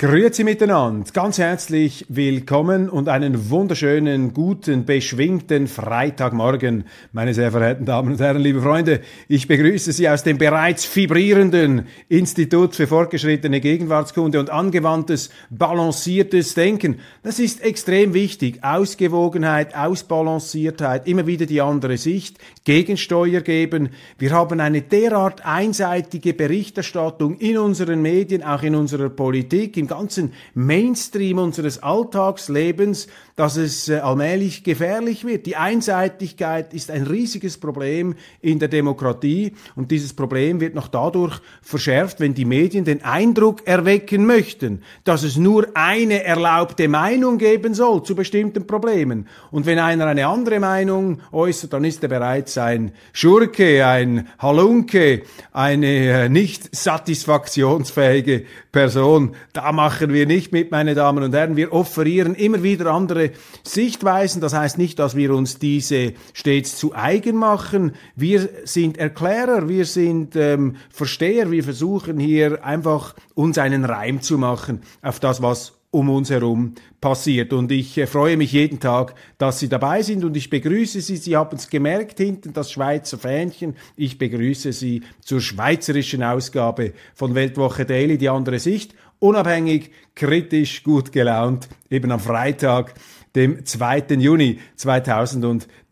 Grüezi miteinander, ganz herzlich willkommen und einen wunderschönen, guten, beschwingten Freitagmorgen, meine sehr verehrten Damen und Herren, liebe Freunde. Ich begrüße Sie aus dem bereits vibrierenden Institut für fortgeschrittene Gegenwartskunde und angewandtes, balanciertes Denken. Das ist extrem wichtig. Ausgewogenheit, Ausbalanciertheit, immer wieder die andere Sicht, Gegensteuer geben. Wir haben eine derart einseitige Berichterstattung in unseren Medien, auch in unserer Politik, ganzen Mainstream unseres Alltagslebens, dass es äh, allmählich gefährlich wird. Die Einseitigkeit ist ein riesiges Problem in der Demokratie und dieses Problem wird noch dadurch verschärft, wenn die Medien den Eindruck erwecken möchten, dass es nur eine erlaubte Meinung geben soll zu bestimmten Problemen. Und wenn einer eine andere Meinung äußert, dann ist er bereits ein Schurke, ein Halunke, eine äh, nicht satisfaktionsfähige Person. Da machen wir nicht mit, meine Damen und Herren. Wir offerieren immer wieder andere Sichtweisen. Das heißt nicht, dass wir uns diese stets zu eigen machen. Wir sind Erklärer, wir sind ähm, Versteher. Wir versuchen hier einfach uns einen Reim zu machen auf das, was um uns herum passiert. Und ich äh, freue mich jeden Tag, dass Sie dabei sind und ich begrüße Sie. Sie haben es gemerkt hinten, das Schweizer Fähnchen. Ich begrüße Sie zur schweizerischen Ausgabe von Weltwoche Daily, die andere Sicht. Unabhängig, kritisch, gut gelaunt, eben am Freitag dem 2. Juni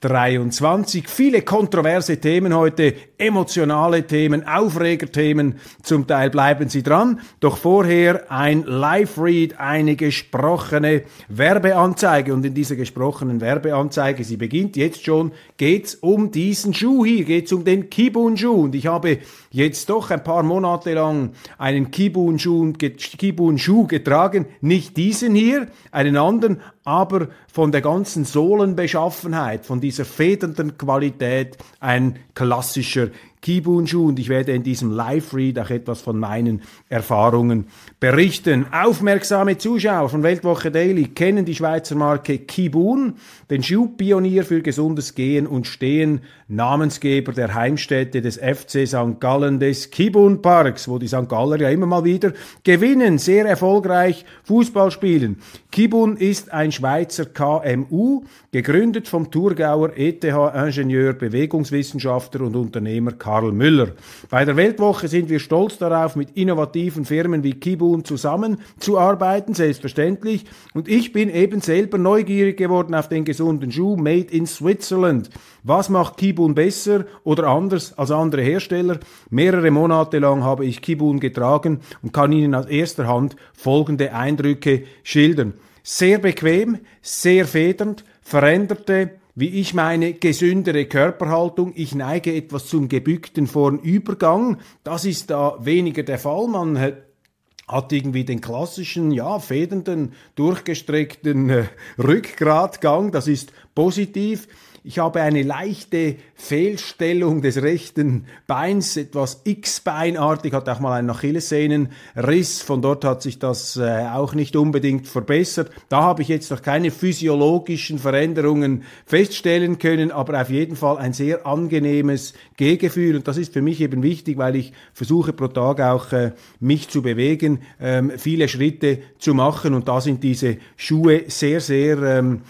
2023. Viele kontroverse Themen heute, emotionale Themen, Aufregerthemen. Zum Teil bleiben Sie dran. Doch vorher ein Live-Read, eine gesprochene Werbeanzeige. Und in dieser gesprochenen Werbeanzeige, sie beginnt jetzt schon, geht's um diesen Schuh hier, geht's um den Kibun-Schuh. Und ich habe jetzt doch ein paar Monate lang einen Kibun-Schuh Kibun getragen. Nicht diesen hier, einen anderen, aber von der ganzen Sohlenbeschaffenheit, von dieser federnden Qualität ein klassischer Kibun-Schuh und ich werde in diesem Live-Read auch etwas von meinen Erfahrungen berichten. Aufmerksame Zuschauer von Weltwoche Daily kennen die Schweizer Marke Kibun, den Schuhpionier für gesundes Gehen und Stehen, Namensgeber der Heimstätte des FC St. Gallen des Kibun Parks, wo die St. Galler ja immer mal wieder gewinnen, sehr erfolgreich Fußball spielen. Kibun ist ein Schweizer KMU, gegründet vom Thurgauer ETH-Ingenieur, Bewegungswissenschaftler und Unternehmer Karl Müller. Bei der Weltwoche sind wir stolz darauf, mit innovativen Firmen wie Kibun zusammenzuarbeiten, selbstverständlich. Und ich bin eben selber neugierig geworden auf den gesunden Schuh Made in Switzerland. Was macht Kibun besser oder anders als andere Hersteller? Mehrere Monate lang habe ich Kibun getragen und kann Ihnen aus erster Hand folgende Eindrücke schildern. Sehr bequem, sehr federnd, veränderte wie ich meine, gesündere Körperhaltung. Ich neige etwas zum gebückten Vornübergang. Das ist da weniger der Fall. Man hat irgendwie den klassischen, ja, federnden, durchgestreckten äh, Rückgratgang. Das ist positiv. Ich habe eine leichte Fehlstellung des rechten Beins, etwas X-Beinartig, hatte auch mal einen Achillessehnenriss. Von dort hat sich das äh, auch nicht unbedingt verbessert. Da habe ich jetzt noch keine physiologischen Veränderungen feststellen können, aber auf jeden Fall ein sehr angenehmes Gehgefühl. Und das ist für mich eben wichtig, weil ich versuche pro Tag auch äh, mich zu bewegen, ähm, viele Schritte zu machen. Und da sind diese Schuhe sehr, sehr ähm,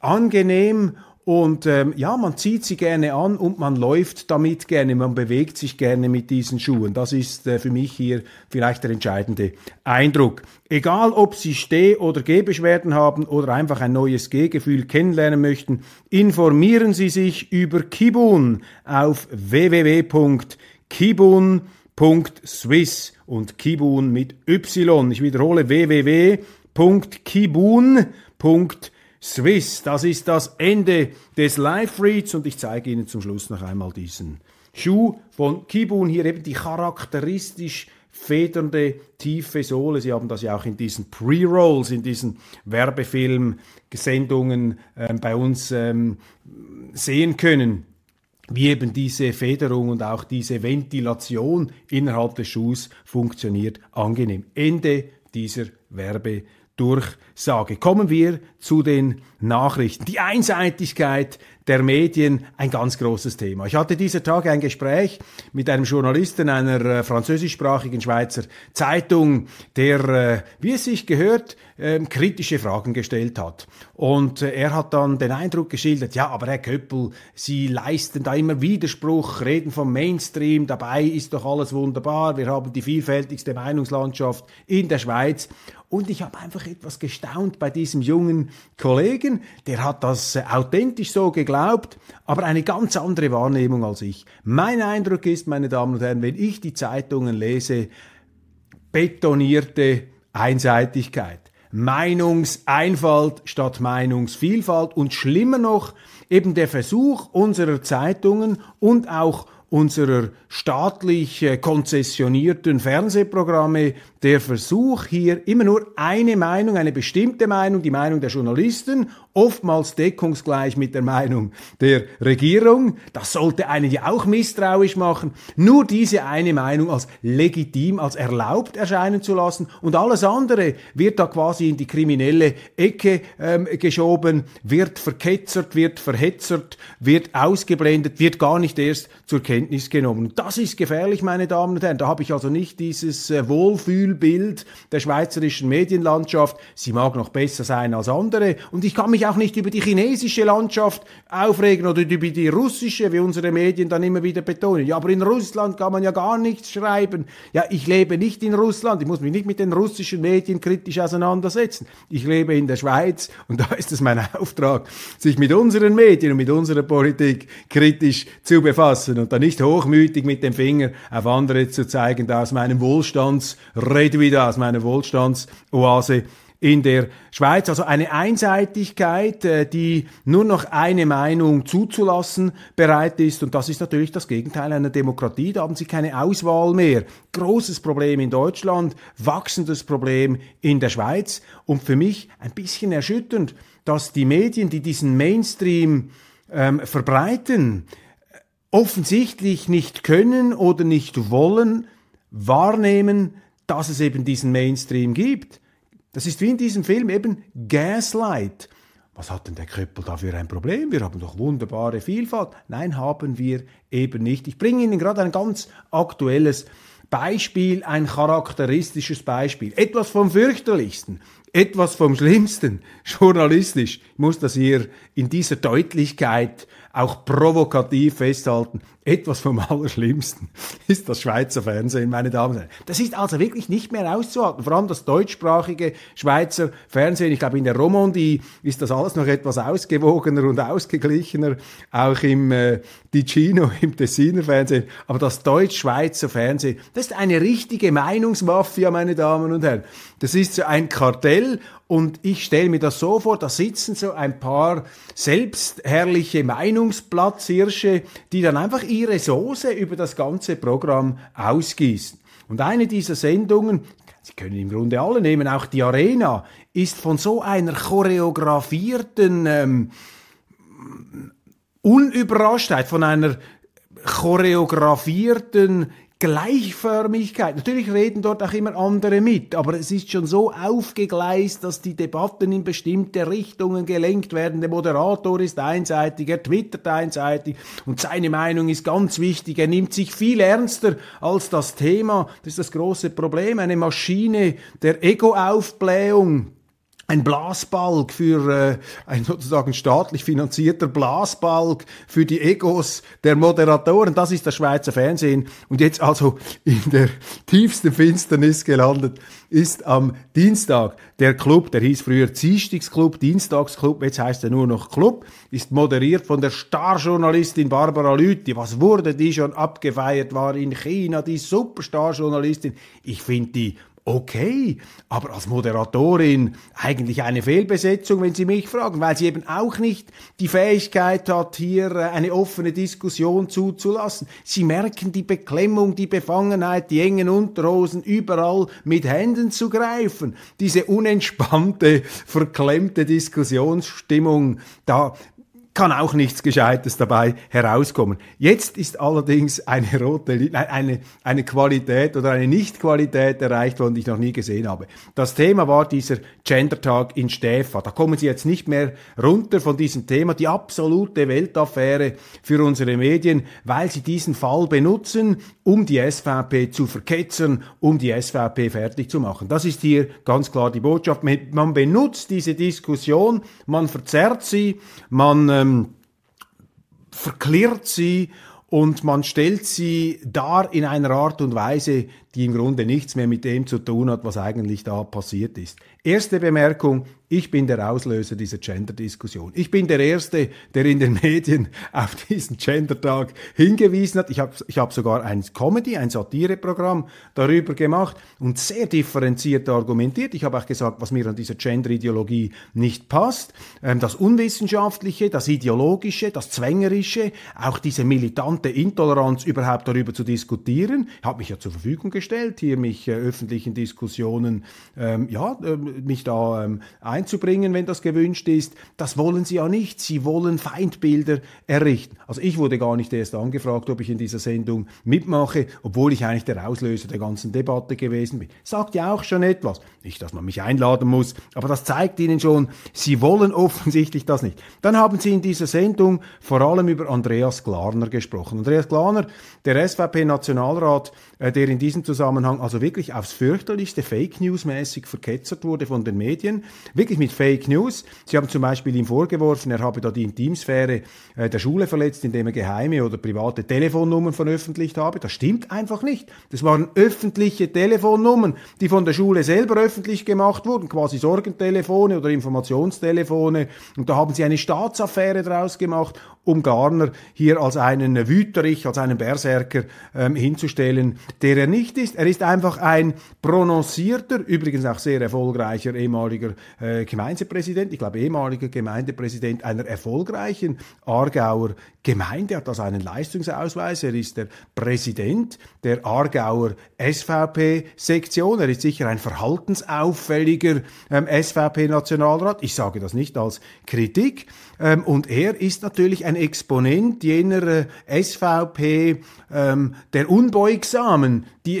angenehm und ähm, ja, man zieht sie gerne an und man läuft damit gerne, man bewegt sich gerne mit diesen Schuhen. Das ist äh, für mich hier vielleicht der entscheidende Eindruck. Egal, ob Sie Steh- oder Gehbeschwerden haben oder einfach ein neues Gehgefühl kennenlernen möchten, informieren Sie sich über Kibun auf www.kibun.swiss und Kibun mit Y. Ich wiederhole www.kibun.swiss Swiss. Das ist das Ende des Live-Reads und ich zeige Ihnen zum Schluss noch einmal diesen Schuh von Kibun. Hier eben die charakteristisch federnde, tiefe Sohle. Sie haben das ja auch in diesen Pre-Rolls, in diesen Werbefilm-Sendungen äh, bei uns ähm, sehen können wie eben diese Federung und auch diese Ventilation innerhalb des Schuhs funktioniert angenehm. Ende dieser Werbedurchsage. Kommen wir zu den Nachrichten. Die Einseitigkeit der Medien ein ganz großes Thema. Ich hatte dieser Tage ein Gespräch mit einem Journalisten einer äh, französischsprachigen Schweizer Zeitung, der, äh, wie es sich gehört, äh, kritische Fragen gestellt hat. Und äh, er hat dann den Eindruck geschildert, ja, aber Herr Köppel, Sie leisten da immer Widerspruch, reden vom Mainstream, dabei ist doch alles wunderbar, wir haben die vielfältigste Meinungslandschaft in der Schweiz. Und ich habe einfach etwas gestaunt bei diesem jungen Kollegen, der hat das äh, authentisch so geglaubt, aber eine ganz andere Wahrnehmung als ich. Mein Eindruck ist, meine Damen und Herren, wenn ich die Zeitungen lese, betonierte Einseitigkeit. Meinungseinfalt statt Meinungsvielfalt. Und schlimmer noch eben der Versuch unserer Zeitungen und auch unserer staatlich äh, konzessionierten Fernsehprogramme der Versuch, hier immer nur eine Meinung, eine bestimmte Meinung, die Meinung der Journalisten, oftmals deckungsgleich mit der Meinung der Regierung, das sollte einen ja auch misstrauisch machen, nur diese eine Meinung als legitim, als erlaubt erscheinen zu lassen und alles andere wird da quasi in die kriminelle Ecke ähm, geschoben, wird verketzert, wird verhetzert, wird ausgeblendet, wird gar nicht erst zur Kenntnis genommen. Das ist gefährlich, meine Damen und Herren. Da habe ich also nicht dieses äh, Wohlfühlbild der schweizerischen Medienlandschaft. Sie mag noch besser sein als andere. Und ich kann mich auch nicht über die chinesische Landschaft aufregen oder über die russische, wie unsere Medien dann immer wieder betonen. Ja, aber in Russland kann man ja gar nichts schreiben. Ja, ich lebe nicht in Russland. Ich muss mich nicht mit den russischen Medien kritisch auseinandersetzen. Ich lebe in der Schweiz und da ist es mein Auftrag, sich mit unseren Medien und mit unserer Politik kritisch zu befassen und dann nicht hochmütig mit dem Finger auf andere zu zeigen, da aus meinem Wohlstandsredui, aus meiner Wohlstandsoase in der Schweiz. Also eine Einseitigkeit, äh, die nur noch eine Meinung zuzulassen bereit ist. Und das ist natürlich das Gegenteil einer Demokratie. Da haben Sie keine Auswahl mehr. Großes Problem in Deutschland, wachsendes Problem in der Schweiz. Und für mich ein bisschen erschütternd, dass die Medien, die diesen Mainstream ähm, verbreiten, offensichtlich nicht können oder nicht wollen wahrnehmen, dass es eben diesen Mainstream gibt. Das ist wie in diesem Film eben Gaslight. Was hat denn der Köppel da für ein Problem? Wir haben doch wunderbare Vielfalt. Nein, haben wir eben nicht. Ich bringe Ihnen gerade ein ganz aktuelles Beispiel, ein charakteristisches Beispiel. Etwas vom fürchterlichsten, etwas vom schlimmsten, journalistisch. Ich muss das hier in dieser Deutlichkeit auch provokativ festhalten, etwas vom Allerschlimmsten ist das Schweizer Fernsehen, meine Damen und Herren. Das ist also wirklich nicht mehr auszuhalten. Vor allem das deutschsprachige Schweizer Fernsehen. Ich glaube, in der Romandie ist das alles noch etwas ausgewogener und ausgeglichener. Auch im äh, Ticino, im Tessiner Fernsehen. Aber das deutsch-schweizer Fernsehen, das ist eine richtige Meinungsmafia, meine Damen und Herren. Das ist so ein Kartell und ich stelle mir das so vor, da sitzen so ein paar selbstherrliche Meinungsplatzhirsche, die dann einfach ihre Soße über das ganze Programm ausgießen. Und eine dieser Sendungen, Sie können im Grunde alle nehmen, auch die Arena, ist von so einer choreografierten ähm, Unüberraschtheit, von einer choreografierten Gleichförmigkeit. Natürlich reden dort auch immer andere mit, aber es ist schon so aufgegleist, dass die Debatten in bestimmte Richtungen gelenkt werden. Der Moderator ist einseitig, er twittert einseitig und seine Meinung ist ganz wichtig. Er nimmt sich viel ernster als das Thema. Das ist das große Problem. Eine Maschine der Ego-Aufblähung ein Blasbalg für äh, ein sozusagen staatlich finanzierter Blasbalg für die Egos der Moderatoren. Das ist das Schweizer Fernsehen. Und jetzt also in der tiefsten Finsternis gelandet ist am Dienstag der Club, der hieß früher Dienstagsclub, Dienstagsclub, jetzt heißt er nur noch Club, ist moderiert von der Starjournalistin Barbara Lüthi. Was wurde die schon abgefeiert, war in China die Superstarjournalistin. Ich finde die okay, aber als Moderatorin eigentlich eine Fehlbesetzung, wenn Sie mich fragen, weil sie eben auch nicht die Fähigkeit hat, hier äh, eine offene Diskussion zuzulassen. Sie merken die Beklemmung, die Befangenheit, die engen Unterhosen, überall mit Händen zu greifen. Diese unentspannte, verklemmte Diskussionsstimmung, da kann auch nichts Gescheites dabei herauskommen. Jetzt ist allerdings eine rote, eine, eine Qualität oder eine Nicht-Qualität erreicht worden, die ich noch nie gesehen habe. Das Thema war dieser Gender-Tag in Stäfa. Da kommen Sie jetzt nicht mehr runter von diesem Thema, die absolute Weltaffäre für unsere Medien, weil sie diesen Fall benutzen, um die SVP zu verketzern, um die SVP fertig zu machen. Das ist hier ganz klar die Botschaft. Man benutzt diese Diskussion, man verzerrt sie, man ähm, verklirrt sie und man stellt sie dar in einer Art und Weise, die im Grunde nichts mehr mit dem zu tun hat, was eigentlich da passiert ist. Erste Bemerkung, ich bin der Auslöser dieser Gender-Diskussion. Ich bin der Erste, der in den Medien auf diesen Gender-Tag hingewiesen hat. Ich habe ich hab sogar ein Comedy, ein Satireprogramm darüber gemacht und sehr differenziert argumentiert. Ich habe auch gesagt, was mir an dieser Gender-Ideologie nicht passt. Ähm, das Unwissenschaftliche, das Ideologische, das Zwängerische, auch diese militante Intoleranz überhaupt darüber zu diskutieren. Habe mich ja zur Verfügung gestellt, hier mich äh, öffentlichen Diskussionen, ähm, ja, äh, mich da ähm, einzubringen, wenn das gewünscht ist. Das wollen sie ja nicht. Sie wollen Feindbilder errichten. Also ich wurde gar nicht erst angefragt, ob ich in dieser Sendung mitmache, obwohl ich eigentlich der Auslöser der ganzen Debatte gewesen bin. Sagt ja auch schon etwas. Nicht, dass man mich einladen muss, aber das zeigt Ihnen schon, Sie wollen offensichtlich das nicht. Dann haben Sie in dieser Sendung vor allem über Andreas Glarner gesprochen. Andreas Glarner, der SVP-Nationalrat, äh, der in diesem Zusammenhang also wirklich aufs fürchterlichste Fake News mäßig verketzert wurde von den Medien, wirklich mit Fake News. Sie haben zum Beispiel ihm vorgeworfen, er habe da die Intimsphäre äh, der Schule verletzt, indem er geheime oder private Telefonnummern veröffentlicht habe. Das stimmt einfach nicht. Das waren öffentliche Telefonnummern, die von der Schule selber öffentlich gemacht wurden, quasi Sorgentelefone oder Informationstelefone. Und da haben sie eine Staatsaffäre draus gemacht, um Garner hier als einen Wüterich, als einen Berserker ähm, hinzustellen, der er nicht ist. Er ist einfach ein prononcierter, übrigens auch sehr erfolgreicher ehemaliger äh, Gemeindepräsident, ich glaube ehemaliger Gemeindepräsident einer erfolgreichen Aargauer Gemeinde, hat also einen Leistungsausweis, er ist der Präsident der Aargauer SVP-Sektion, er ist sicher ein verhaltensauffälliger ähm, SVP-Nationalrat, ich sage das nicht als Kritik, ähm, und er ist natürlich ein Exponent jener äh, SVP ähm, der Unbeugsamen, die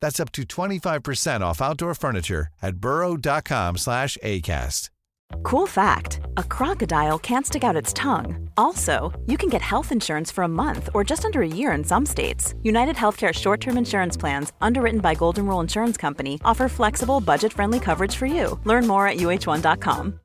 That's up to 25% off outdoor furniture at burrow.com slash ACAST. Cool fact a crocodile can't stick out its tongue. Also, you can get health insurance for a month or just under a year in some states. United Healthcare short term insurance plans, underwritten by Golden Rule Insurance Company, offer flexible, budget friendly coverage for you. Learn more at uh1.com.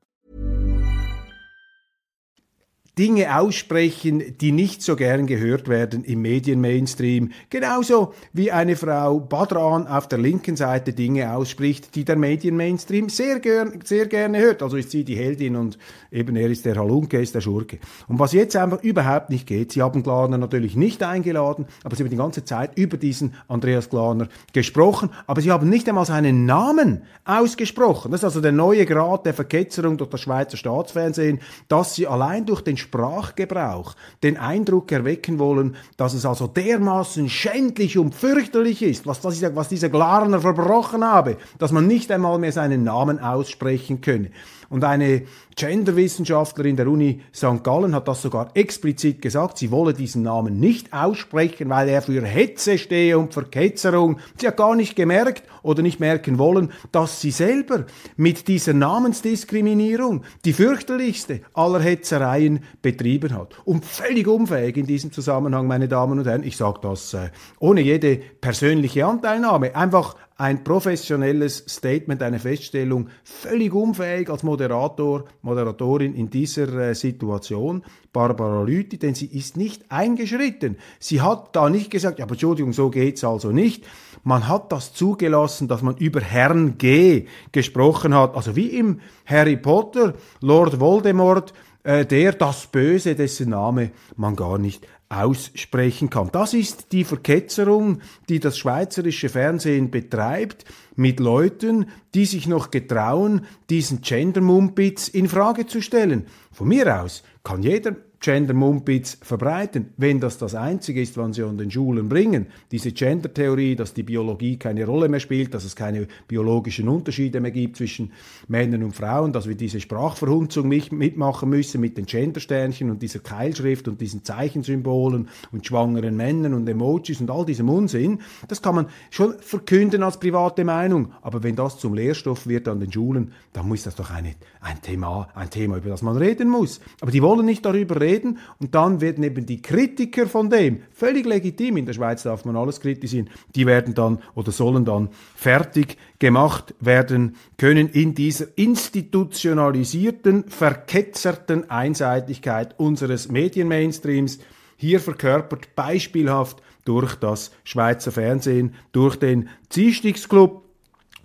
Dinge aussprechen, die nicht so gern gehört werden im Medienmainstream. Genauso wie eine Frau Badran auf der linken Seite Dinge ausspricht, die der Medienmainstream sehr, gern, sehr gerne hört. Also ist sie die Heldin und eben er ist der Halunke, ist der Schurke. Und was jetzt einfach überhaupt nicht geht, sie haben Glaner natürlich nicht eingeladen, aber sie haben die ganze Zeit über diesen Andreas Glaner gesprochen, aber sie haben nicht einmal seinen Namen ausgesprochen. Das ist also der neue Grad der Verketzerung durch das Schweizer Staatsfernsehen, dass sie allein durch den Sprachgebrauch den Eindruck erwecken wollen, dass es also dermaßen schändlich und fürchterlich ist, was, was, was dieser Glarner verbrochen habe, dass man nicht einmal mehr seinen Namen aussprechen könne. Und eine Genderwissenschaftlerin der Uni St. Gallen hat das sogar explizit gesagt. Sie wolle diesen Namen nicht aussprechen, weil er für Hetze stehe und Verketzerung. Sie hat gar nicht gemerkt oder nicht merken wollen, dass sie selber mit dieser Namensdiskriminierung die fürchterlichste aller Hetzereien betrieben hat. Und völlig unfähig in diesem Zusammenhang, meine Damen und Herren, ich sage das äh, ohne jede persönliche Anteilnahme, einfach ein professionelles Statement, eine Feststellung, völlig unfähig als Moderator, Moderatorin in dieser äh, Situation. Barbara Lüthi, denn sie ist nicht eingeschritten. Sie hat da nicht gesagt, ja, aber Entschuldigung, so geht's also nicht. Man hat das zugelassen, dass man über Herrn G gesprochen hat, also wie im Harry Potter, Lord Voldemort, äh, der das Böse, dessen Name man gar nicht aussprechen kann. Das ist die Verketzerung, die das schweizerische Fernsehen betreibt mit Leuten, die sich noch getrauen, diesen Gender-Mumpitz in Frage zu stellen. Von mir aus kann jeder Gender-Mumpitz verbreiten, wenn das das Einzige ist, was sie an den Schulen bringen. Diese Gender-Theorie, dass die Biologie keine Rolle mehr spielt, dass es keine biologischen Unterschiede mehr gibt zwischen Männern und Frauen, dass wir diese Sprachverhunzung mitmachen müssen mit den Gender-Sternchen und dieser Keilschrift und diesen Zeichensymbolen und schwangeren Männern und Emojis und all diesem Unsinn, das kann man schon verkünden als private Meinung. Aber wenn das zum Lehrstoff wird an den Schulen, dann muss das doch eine, ein, Thema, ein Thema, über das man reden muss. Aber die wollen nicht darüber reden, reden und dann werden eben die Kritiker von dem, völlig legitim, in der Schweiz darf man alles kritisieren, die werden dann oder sollen dann fertig gemacht werden können in dieser institutionalisierten, verketzerten Einseitigkeit unseres Medienmainstreams, hier verkörpert beispielhaft durch das Schweizer Fernsehen, durch den Ziehstigsclub,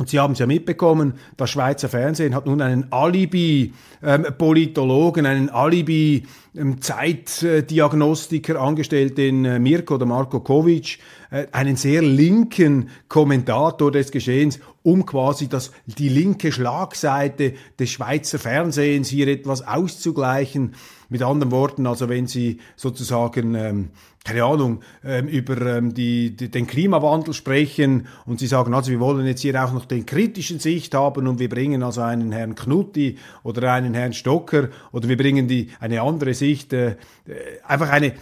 und Sie haben es ja mitbekommen, das Schweizer Fernsehen hat nun einen Alibi-Politologen, ähm, einen Alibi-Zeitdiagnostiker angestellt, den äh, Mirko oder Marko Kovic, äh, einen sehr linken Kommentator des Geschehens, um quasi das, die linke Schlagseite des Schweizer Fernsehens hier etwas auszugleichen. Mit anderen Worten, also wenn Sie sozusagen ähm, keine Ahnung, ähm, über ähm, die, die, den Klimawandel sprechen und sie sagen, also wir wollen jetzt hier auch noch den kritischen Sicht haben und wir bringen also einen Herrn Knutti oder einen Herrn Stocker oder wir bringen die eine andere Sicht, äh, äh einfach eine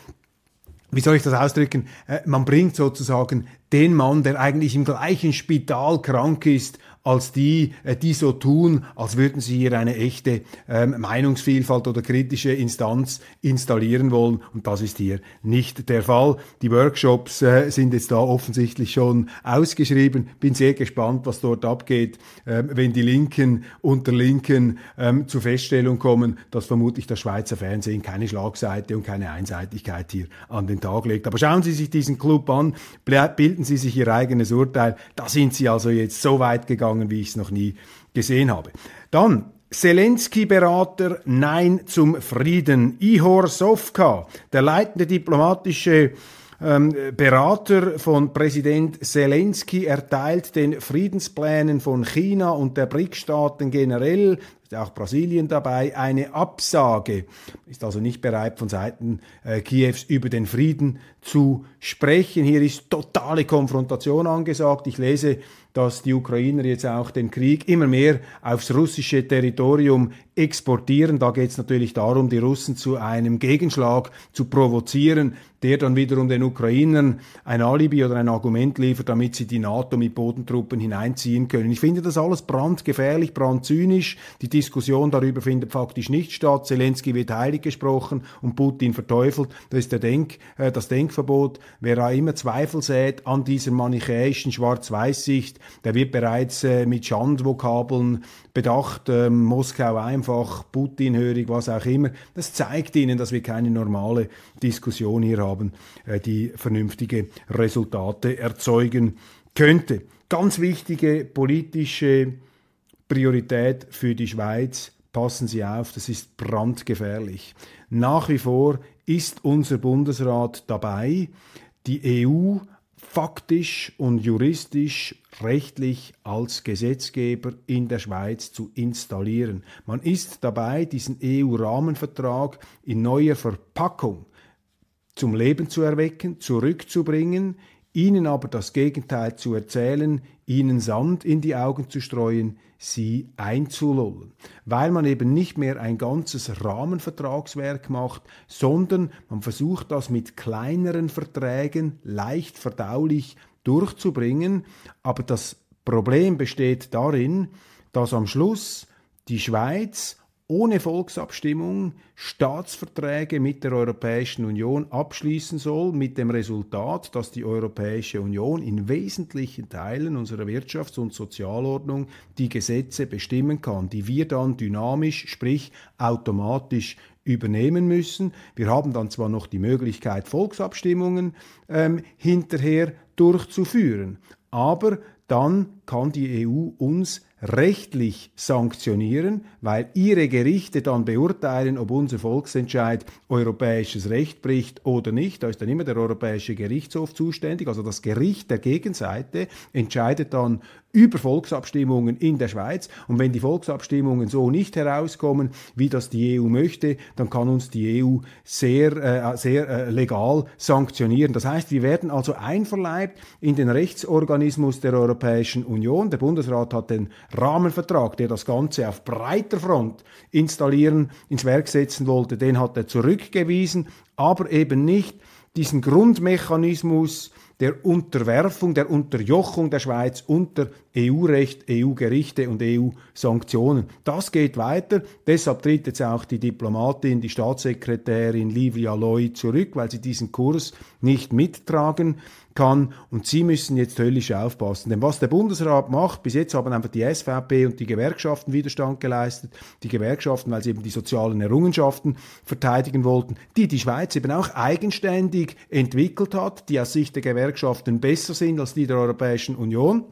wie soll ich das ausdrücken? Äh, man bringt sozusagen den Mann, der eigentlich im gleichen Spital krank ist, als die, äh, die so tun, als würden sie hier eine echte ähm, Meinungsvielfalt oder kritische Instanz installieren wollen. Und das ist hier nicht der Fall. Die Workshops äh, sind jetzt da offensichtlich schon ausgeschrieben. Bin sehr gespannt, was dort abgeht, äh, wenn die Linken unter Linken ähm, zur Feststellung kommen, dass vermutlich das Schweizer Fernsehen keine Schlagseite und keine Einseitigkeit hier an den Tag legt. Aber schauen Sie sich diesen Club an, bilden Sie sich Ihr eigenes Urteil. Da sind Sie also jetzt so weit gegangen, gegangen, wie ich es noch nie gesehen habe. Dann Zelensky-Berater Nein zum Frieden. Ihor Sovka, der leitende diplomatische ähm, Berater von Präsident Zelensky erteilt den Friedensplänen von China und der BRIC-Staaten generell auch Brasilien dabei, eine Absage, ist also nicht bereit von Seiten äh, Kiews über den Frieden zu sprechen. Hier ist totale Konfrontation angesagt. Ich lese, dass die Ukrainer jetzt auch den Krieg immer mehr aufs russische Territorium exportieren. Da geht es natürlich darum, die Russen zu einem Gegenschlag zu provozieren, der dann wiederum den Ukrainern ein Alibi oder ein Argument liefert, damit sie die NATO mit Bodentruppen hineinziehen können. Ich finde das alles brandgefährlich, brandzynisch. Die Diskussion darüber findet faktisch nicht statt. Zelensky wird heilig gesprochen und Putin verteufelt. Das ist der Denk, äh, das Denkverbot. Wer auch immer Zweifel sät an dieser manichäischen Schwarz-Weiß-Sicht, der wird bereits äh, mit Schandvokabeln bedacht, äh, Moskau einfach, Putin hörig, was auch immer. Das zeigt ihnen, dass wir keine normale Diskussion hier haben, äh, die vernünftige Resultate erzeugen könnte. Ganz wichtige politische Priorität für die Schweiz. Passen Sie auf, das ist brandgefährlich. Nach wie vor ist unser Bundesrat dabei, die EU faktisch und juristisch rechtlich als Gesetzgeber in der Schweiz zu installieren. Man ist dabei, diesen EU-Rahmenvertrag in neuer Verpackung zum Leben zu erwecken, zurückzubringen, ihnen aber das Gegenteil zu erzählen, ihnen Sand in die Augen zu streuen, sie einzulullen, weil man eben nicht mehr ein ganzes Rahmenvertragswerk macht, sondern man versucht das mit kleineren Verträgen leicht verdaulich durchzubringen, aber das Problem besteht darin, dass am Schluss die Schweiz ohne Volksabstimmung Staatsverträge mit der Europäischen Union abschließen soll, mit dem Resultat, dass die Europäische Union in wesentlichen Teilen unserer Wirtschafts- und Sozialordnung die Gesetze bestimmen kann, die wir dann dynamisch, sprich automatisch übernehmen müssen. Wir haben dann zwar noch die Möglichkeit, Volksabstimmungen ähm, hinterher durchzuführen, aber dann kann die EU uns rechtlich sanktionieren, weil ihre Gerichte dann beurteilen, ob unser Volksentscheid europäisches Recht bricht oder nicht. Da ist dann immer der Europäische Gerichtshof zuständig. Also das Gericht der Gegenseite entscheidet dann über Volksabstimmungen in der Schweiz. Und wenn die Volksabstimmungen so nicht herauskommen, wie das die EU möchte, dann kann uns die EU sehr, äh, sehr äh, legal sanktionieren. Das heißt, wir werden also einverleibt in den Rechtsorganismus der Europäischen Union. Der Bundesrat hat den Rahmenvertrag, der das Ganze auf breiter Front installieren, ins Werk setzen wollte, den hat er zurückgewiesen, aber eben nicht diesen Grundmechanismus der Unterwerfung, der Unterjochung der Schweiz unter EU-Recht, EU-Gerichte und EU-Sanktionen. Das geht weiter. Deshalb tritt jetzt auch die Diplomatin, die Staatssekretärin Livia Loy zurück, weil sie diesen Kurs nicht mittragen kann. Und sie müssen jetzt höllisch aufpassen. Denn was der Bundesrat macht, bis jetzt haben einfach die SVP und die Gewerkschaften Widerstand geleistet. Die Gewerkschaften, weil sie eben die sozialen Errungenschaften verteidigen wollten, die die Schweiz eben auch eigenständig entwickelt hat, die aus Sicht der Gewerkschaften besser sind als die der Europäischen Union.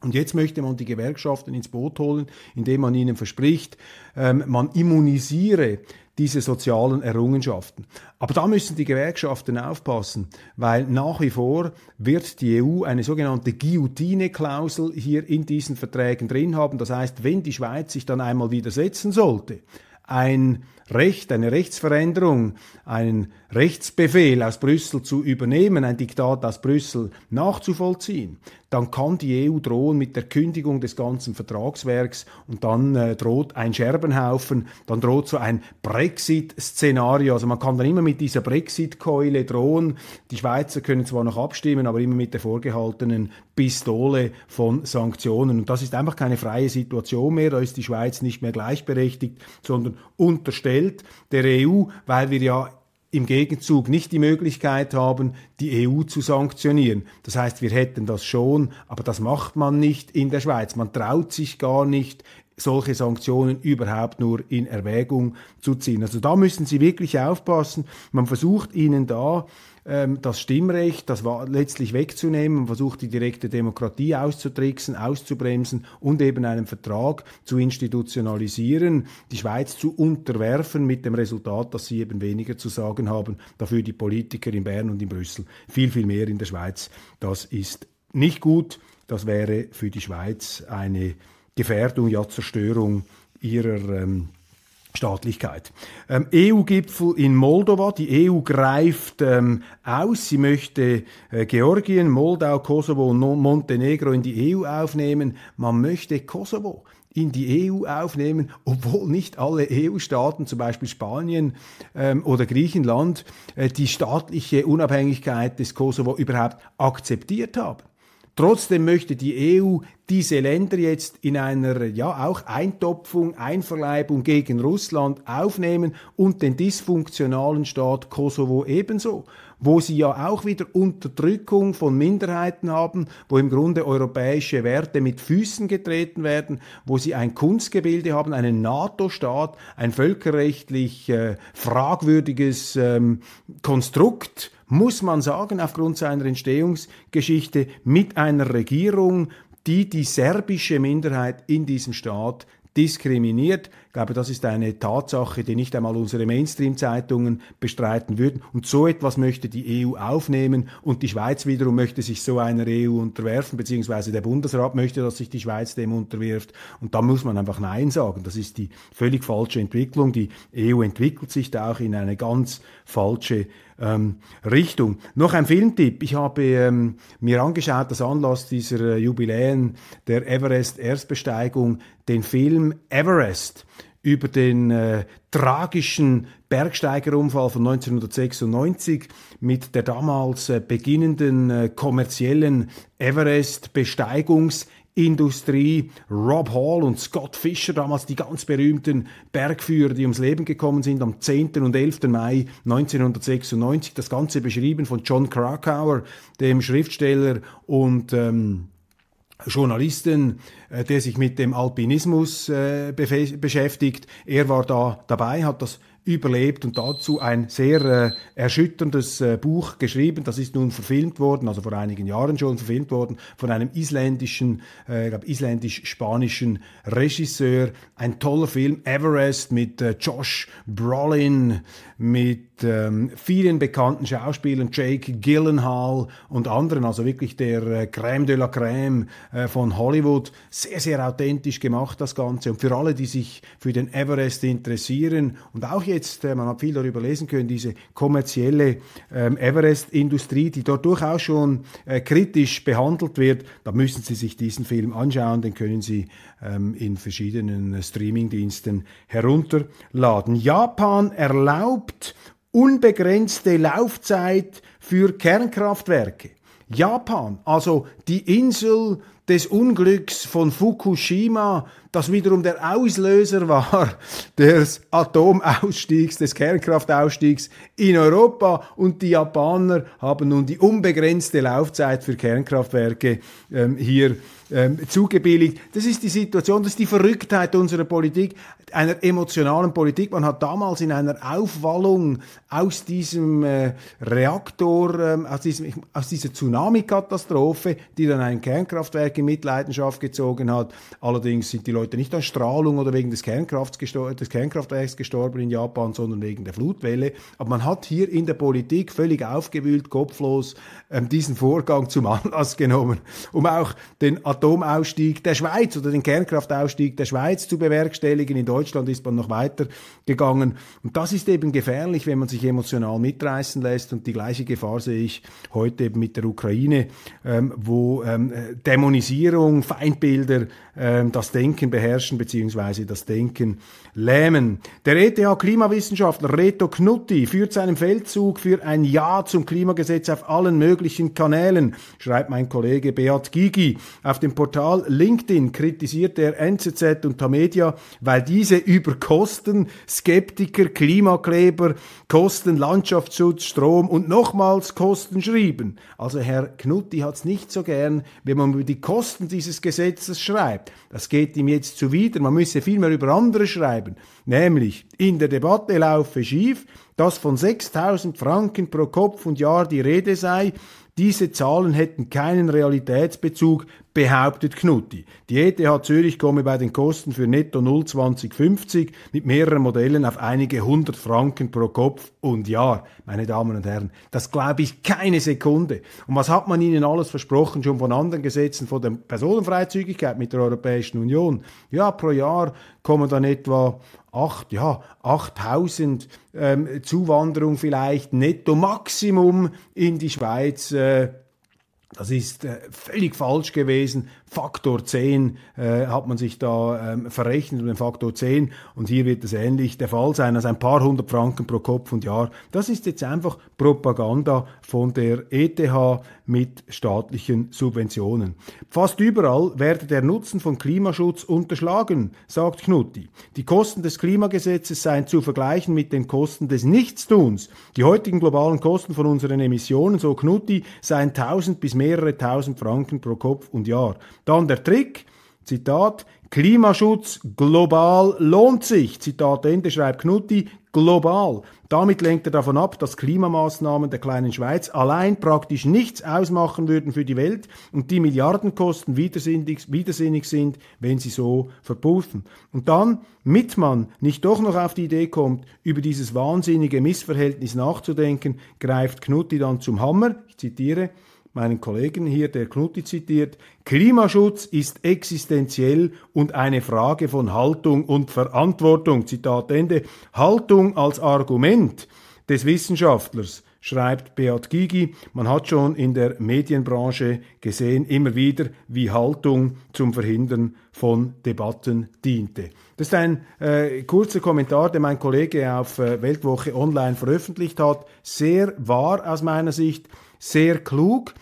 Und jetzt möchte man die Gewerkschaften ins Boot holen, indem man ihnen verspricht, ähm, man immunisiere diese sozialen Errungenschaften. Aber da müssen die Gewerkschaften aufpassen, weil nach wie vor wird die EU eine sogenannte Guillotine-Klausel hier in diesen Verträgen drin haben. Das heißt, wenn die Schweiz sich dann einmal widersetzen sollte, ein Recht, eine Rechtsveränderung, einen Rechtsbefehl aus Brüssel zu übernehmen, ein Diktat aus Brüssel nachzuvollziehen, dann kann die EU drohen mit der Kündigung des ganzen Vertragswerks und dann äh, droht ein Scherbenhaufen, dann droht so ein Brexit-Szenario. Also man kann dann immer mit dieser Brexit-Keule drohen. Die Schweizer können zwar noch abstimmen, aber immer mit der vorgehaltenen Pistole von Sanktionen. Und das ist einfach keine freie Situation mehr. Da ist die Schweiz nicht mehr gleichberechtigt, sondern unterstellt der EU, weil wir ja im Gegenzug nicht die Möglichkeit haben, die EU zu sanktionieren. Das heißt, wir hätten das schon, aber das macht man nicht in der Schweiz. Man traut sich gar nicht, solche Sanktionen überhaupt nur in Erwägung zu ziehen. Also da müssen Sie wirklich aufpassen. Man versucht Ihnen da ähm, das Stimmrecht, das war letztlich wegzunehmen. Versucht die direkte Demokratie auszutricksen, auszubremsen und eben einen Vertrag zu institutionalisieren, die Schweiz zu unterwerfen mit dem Resultat, dass sie eben weniger zu sagen haben, dafür die Politiker in Bern und in Brüssel viel, viel mehr in der Schweiz. Das ist nicht gut. Das wäre für die Schweiz eine Gefährdung, ja Zerstörung ihrer ähm, Staatlichkeit. Ähm, EU-Gipfel in Moldova. Die EU greift ähm, aus. Sie möchte äh, Georgien, Moldau, Kosovo und Montenegro in die EU aufnehmen. Man möchte Kosovo in die EU aufnehmen, obwohl nicht alle EU-Staaten, zum Beispiel Spanien ähm, oder Griechenland, äh, die staatliche Unabhängigkeit des Kosovo überhaupt akzeptiert haben. Trotzdem möchte die EU diese Länder jetzt in einer ja auch Eintopfung, Einverleibung gegen Russland aufnehmen und den dysfunktionalen Staat Kosovo ebenso, wo sie ja auch wieder Unterdrückung von Minderheiten haben, wo im Grunde europäische Werte mit Füßen getreten werden, wo sie ein Kunstgebilde haben, einen NATO-Staat, ein völkerrechtlich äh, fragwürdiges ähm, Konstrukt, muss man sagen, aufgrund seiner Entstehungsgeschichte mit einer Regierung, die die serbische Minderheit in diesem Staat diskriminiert. Ich glaube, das ist eine Tatsache, die nicht einmal unsere Mainstream-Zeitungen bestreiten würden. Und so etwas möchte die EU aufnehmen und die Schweiz wiederum möchte sich so einer EU unterwerfen, beziehungsweise der Bundesrat möchte, dass sich die Schweiz dem unterwirft. Und da muss man einfach Nein sagen. Das ist die völlig falsche Entwicklung. Die EU entwickelt sich da auch in eine ganz falsche ähm, Richtung. Noch ein Filmtipp. Ich habe ähm, mir angeschaut, das Anlass dieser äh, Jubiläen der Everest-Erstbesteigung, den Film Everest über den äh, tragischen Bergsteigerunfall von 1996 mit der damals äh, beginnenden äh, kommerziellen Everest-Besteigungs- Industrie. Rob Hall und Scott Fischer, damals die ganz berühmten Bergführer, die ums Leben gekommen sind am 10. und 11. Mai 1996. Das Ganze beschrieben von John Krakauer, dem Schriftsteller und ähm, Journalisten, äh, der sich mit dem Alpinismus äh, beschäftigt. Er war da dabei, hat das überlebt und dazu ein sehr äh, erschütterndes äh, Buch geschrieben. Das ist nun verfilmt worden, also vor einigen Jahren schon verfilmt worden, von einem isländischen, äh, isländisch-spanischen Regisseur. Ein toller Film, Everest mit äh, Josh Brolin, mit ähm, vielen bekannten Schauspielern, Jake Gyllenhaal und anderen, also wirklich der äh, Crème de la Crème äh, von Hollywood. Sehr, sehr authentisch gemacht das Ganze. Und für alle, die sich für den Everest interessieren und auch jetzt äh, man hat viel darüber lesen können, diese kommerzielle ähm, Everest-Industrie, die dort durchaus schon äh, kritisch behandelt wird, da müssen Sie sich diesen Film anschauen, den können Sie ähm, in verschiedenen Streamingdiensten herunterladen. Japan erlaubt unbegrenzte Laufzeit für Kernkraftwerke. Japan, also die Insel des Unglücks von Fukushima, das wiederum der Auslöser war des Atomausstiegs, des Kernkraftausstiegs in Europa. Und die Japaner haben nun die unbegrenzte Laufzeit für Kernkraftwerke ähm, hier ähm, zugebilligt. Das ist die Situation, das ist die Verrücktheit unserer Politik, einer emotionalen Politik. Man hat damals in einer Aufwallung aus diesem äh, Reaktor, ähm, aus, diesem, aus dieser Tsunami-Katastrophe, die dann ein Kernkraftwerk in Mitleidenschaft gezogen hat. Allerdings sind die Leute nicht an Strahlung oder wegen des, des Kernkraftwerks gestorben in Japan, sondern wegen der Flutwelle. Aber man hat hier in der Politik völlig aufgewühlt, kopflos ähm, diesen Vorgang zum Anlass genommen, um auch den Atomausstieg der Schweiz oder den Kernkraftausstieg der Schweiz zu bewerkstelligen. In Deutschland ist man noch weiter gegangen. Und das ist eben gefährlich, wenn man sich emotional mitreißen lässt. Und die gleiche Gefahr sehe ich heute eben mit der Ukraine, ähm, wo ähm, Dämonisierung, Feindbilder ähm, das Denken beherrschen beziehungsweise das Denken lähmen. Der ETH-Klimawissenschaftler Reto Knutti führt seinen Feldzug für ein Ja zum Klimagesetz auf allen möglichen Kanälen, schreibt mein Kollege Beat Gigi. Auf dem Portal LinkedIn kritisiert er NZZ und Tamedia, weil diese über Kosten, Skeptiker, Klimakleber, Kosten, Landschaftsschutz, Strom und nochmals Kosten schrieben. Also Herr Knutti hat es nicht so gern, wenn man über die Kosten dieses Gesetzes schreibt. Das geht ihm jetzt zuwider. Man müsse viel mehr über andere schreiben. Nämlich, in der Debatte laufe schief, dass von 6000 Franken pro Kopf und Jahr die Rede sei. Diese Zahlen hätten keinen Realitätsbezug, behauptet Knutti. Die ETH Zürich komme bei den Kosten für Netto 0 2050 mit mehreren Modellen auf einige hundert Franken pro Kopf und Jahr. Meine Damen und Herren, das glaube ich keine Sekunde. Und was hat man Ihnen alles versprochen, schon von anderen Gesetzen, von der Personenfreizügigkeit mit der Europäischen Union? Ja, pro Jahr kommen dann etwa acht, ja, 8000 ähm, Zuwanderung vielleicht netto Maximum in die Schweiz. Äh, das ist äh, völlig falsch gewesen. Faktor 10 äh, hat man sich da ähm, verrechnet um den Faktor 10 und hier wird es ähnlich der Fall sein, also ein paar hundert Franken pro Kopf und Jahr. Das ist jetzt einfach Propaganda von der ETH mit staatlichen Subventionen. Fast überall werde der Nutzen von Klimaschutz unterschlagen, sagt Knutti. Die Kosten des Klimagesetzes seien zu vergleichen mit den Kosten des Nichtstuns. Die heutigen globalen Kosten von unseren Emissionen, so Knutti, seien 1000 bis mehrere tausend Franken pro Kopf und Jahr. Dann der Trick, Zitat, Klimaschutz global lohnt sich. Zitat Ende schreibt Knutti, global. Damit lenkt er davon ab, dass Klimamaßnahmen der kleinen Schweiz allein praktisch nichts ausmachen würden für die Welt und die Milliardenkosten widersinnig, widersinnig sind, wenn sie so verpuffen. Und dann, mit man nicht doch noch auf die Idee kommt, über dieses wahnsinnige Missverhältnis nachzudenken, greift Knutti dann zum Hammer, ich zitiere, meinen Kollegen hier, der Knutti zitiert, Klimaschutz ist existenziell und eine Frage von Haltung und Verantwortung. Zitat Ende. Haltung als Argument des Wissenschaftlers schreibt Beat Gigi. Man hat schon in der Medienbranche gesehen, immer wieder, wie Haltung zum Verhindern von Debatten diente. Das ist ein äh, kurzer Kommentar, den mein Kollege auf äh, Weltwoche Online veröffentlicht hat. Sehr wahr aus meiner Sicht sehr klug.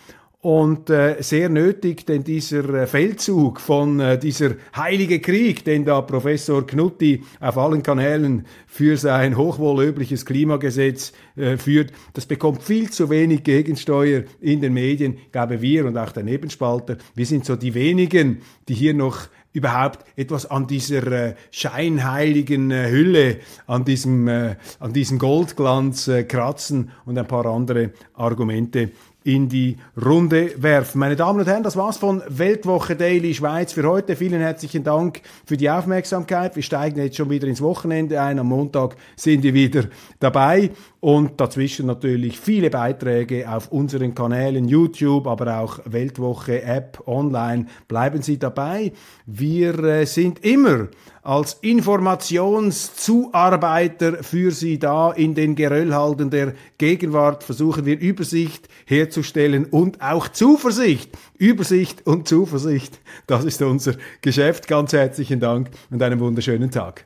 und äh, sehr nötig, denn dieser äh, Feldzug von äh, dieser heilige Krieg, den da Professor Knutti auf allen Kanälen für sein hochwohlöbliches Klimagesetz äh, führt, das bekommt viel zu wenig Gegensteuer in den Medien. Glaube, wir und auch der Nebenspalter, wir sind so die wenigen, die hier noch überhaupt etwas an dieser äh, scheinheiligen äh, Hülle, an diesem, äh, an diesem Goldglanz äh, kratzen und ein paar andere Argumente in die Runde werfen. Meine Damen und Herren, das war's von Weltwoche Daily Schweiz für heute. Vielen herzlichen Dank für die Aufmerksamkeit. Wir steigen jetzt schon wieder ins Wochenende ein. Am Montag sind wir wieder dabei und dazwischen natürlich viele Beiträge auf unseren Kanälen YouTube, aber auch Weltwoche App online. Bleiben Sie dabei. Wir äh, sind immer als Informationszuarbeiter für Sie da in den Geröllhalden der Gegenwart versuchen wir Übersicht herzustellen und auch Zuversicht. Übersicht und Zuversicht, das ist unser Geschäft. Ganz herzlichen Dank und einen wunderschönen Tag.